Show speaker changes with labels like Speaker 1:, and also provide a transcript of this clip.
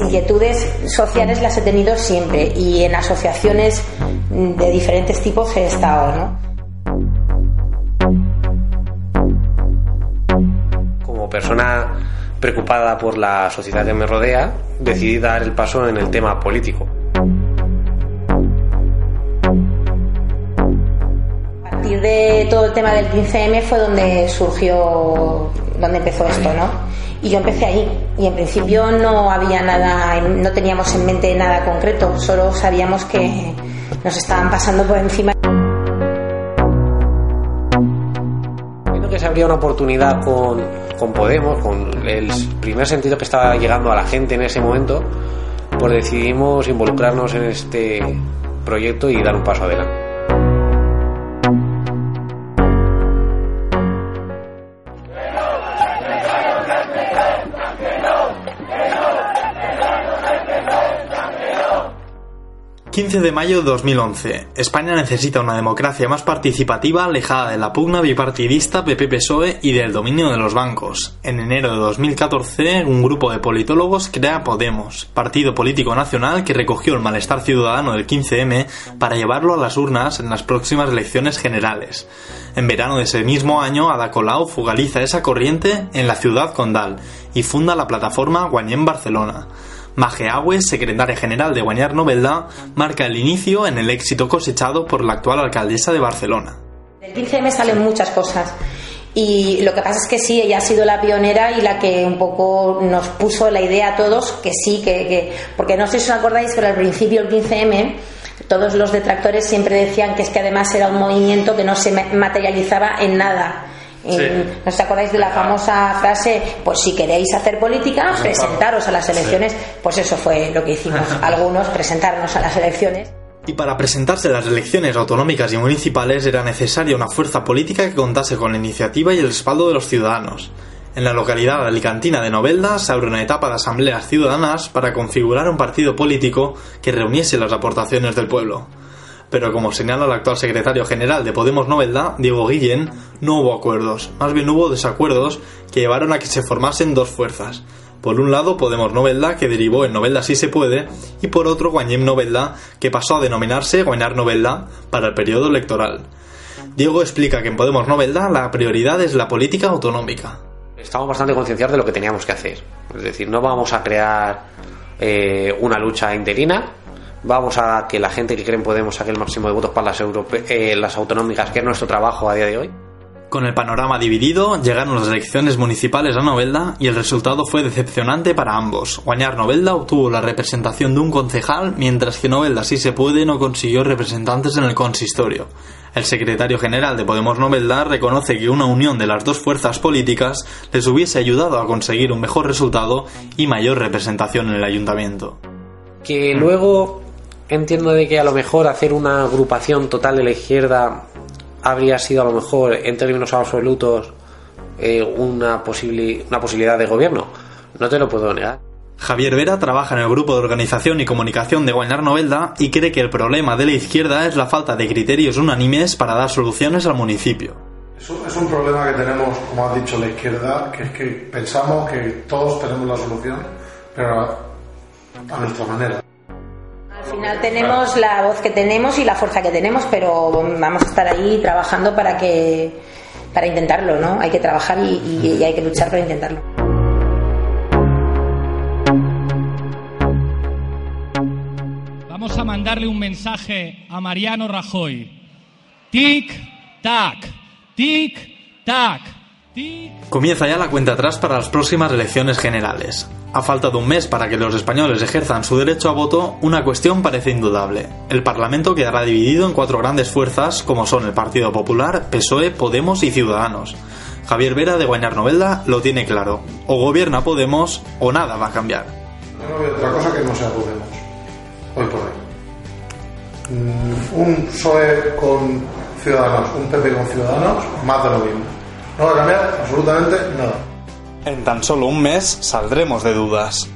Speaker 1: inquietudes sociales las he tenido siempre y en asociaciones de diferentes tipos he estado, ¿no?
Speaker 2: Como persona preocupada por la sociedad que me rodea, decidí dar el paso en el tema político.
Speaker 1: A partir de todo el tema del 15M fue donde surgió, donde empezó esto, ¿no? Y yo empecé ahí. Y en principio no había nada, no teníamos en mente nada concreto, solo sabíamos que nos estaban pasando por encima.
Speaker 2: Creo que se abría una oportunidad con, con Podemos, con el primer sentido que estaba llegando a la gente en ese momento, pues decidimos involucrarnos en este proyecto y dar un paso adelante.
Speaker 3: 15 de mayo de 2011. España necesita una democracia más participativa, alejada de la pugna bipartidista PP-PSOE y del dominio de los bancos. En enero de 2014, un grupo de politólogos crea Podemos, partido político nacional que recogió el malestar ciudadano del 15M para llevarlo a las urnas en las próximas elecciones generales. En verano de ese mismo año, Ada Colau fugaliza esa corriente en la ciudad condal y funda la plataforma Guanyem Barcelona. Mageagüe, secretaria general de Guanyar Novelda, marca el inicio en el éxito cosechado por la actual alcaldesa de Barcelona.
Speaker 1: Del 15M salen muchas cosas. Y lo que pasa es que sí, ella ha sido la pionera y la que un poco nos puso la idea a todos que sí, que, porque no sé si os acordáis, pero al principio el 15M todos los detractores siempre decían que es que además era un movimiento que no se materializaba en nada ¿No os acordáis de la famosa frase? Pues si queréis hacer política, presentaros a las elecciones. Pues eso fue lo que hicimos algunos, presentarnos a las elecciones.
Speaker 3: Y para presentarse a las elecciones autonómicas y municipales era necesaria una fuerza política que contase con la iniciativa y el respaldo de los ciudadanos. En la localidad alicantina de Novelda se abre una etapa de asambleas ciudadanas para configurar un partido político que reuniese las aportaciones del pueblo pero como señala el actual secretario general de Podemos Novelda, Diego Guillén, no hubo acuerdos, más bien hubo desacuerdos que llevaron a que se formasen dos fuerzas. Por un lado, Podemos Novelda, que derivó en Novelda Si Se Puede, y por otro, Guanyem Novelda, que pasó a denominarse Guanyar Novelda para el periodo electoral. Diego explica que en Podemos Novelda la prioridad es la política autonómica.
Speaker 2: Estamos bastante concienciados de lo que teníamos que hacer. Es decir, no vamos a crear eh, una lucha interina, vamos a que la gente que creen Podemos saque el máximo de votos para las, eh, las autonómicas, que es nuestro trabajo a día de hoy.
Speaker 3: Con el panorama dividido, llegaron las elecciones municipales a Novelda y el resultado fue decepcionante para ambos. Guañar Novelda obtuvo la representación de un concejal, mientras que Novelda, si se puede, no consiguió representantes en el consistorio. El secretario general de Podemos Novelda reconoce que una unión de las dos fuerzas políticas les hubiese ayudado a conseguir un mejor resultado y mayor representación en el ayuntamiento.
Speaker 2: Que luego entiendo de que a lo mejor hacer una agrupación total de la izquierda habría sido a lo mejor en términos absolutos eh, una, posible, una posibilidad de gobierno. No te lo puedo negar.
Speaker 3: Javier Vera trabaja en el grupo de organización y comunicación de Guaynar Novelda y cree que el problema de la izquierda es la falta de criterios unánimes para dar soluciones al municipio.
Speaker 4: Es un, es un problema que tenemos, como ha dicho la izquierda, que es que pensamos que todos tenemos la solución, pero a nuestra manera.
Speaker 1: Al final tenemos la voz que tenemos y la fuerza que tenemos, pero vamos a estar ahí trabajando para que para intentarlo, ¿no? Hay que trabajar y, hay que luchar para intentarlo.
Speaker 5: Vamos a mandarle un mensaje a Mariano Rajoy. Tic, tac, tic, tac.
Speaker 3: Comienza ya la cuenta atrás para las próximas elecciones generales. A falta de un mes para que los españoles ejerzan su derecho a voto, una cuestión parece indudable. El Parlamento quedará dividido en cuatro grandes fuerzas como son el Partido Popular, PSOE, Podemos y Ciudadanos. Javier Vera de Guanyar Novelda lo tiene claro. O gobierna Podemos o nada va a cambiar.
Speaker 4: Yo no veo otra cosa que no sea Podemos. Hoy por hoy. Mm, Un PSOE con Ciudadanos, un PP con Ciudadanos, más de lo mismo. No va a cambiar absolutamente nada.
Speaker 6: En tan solo un mes saldremos de dudas.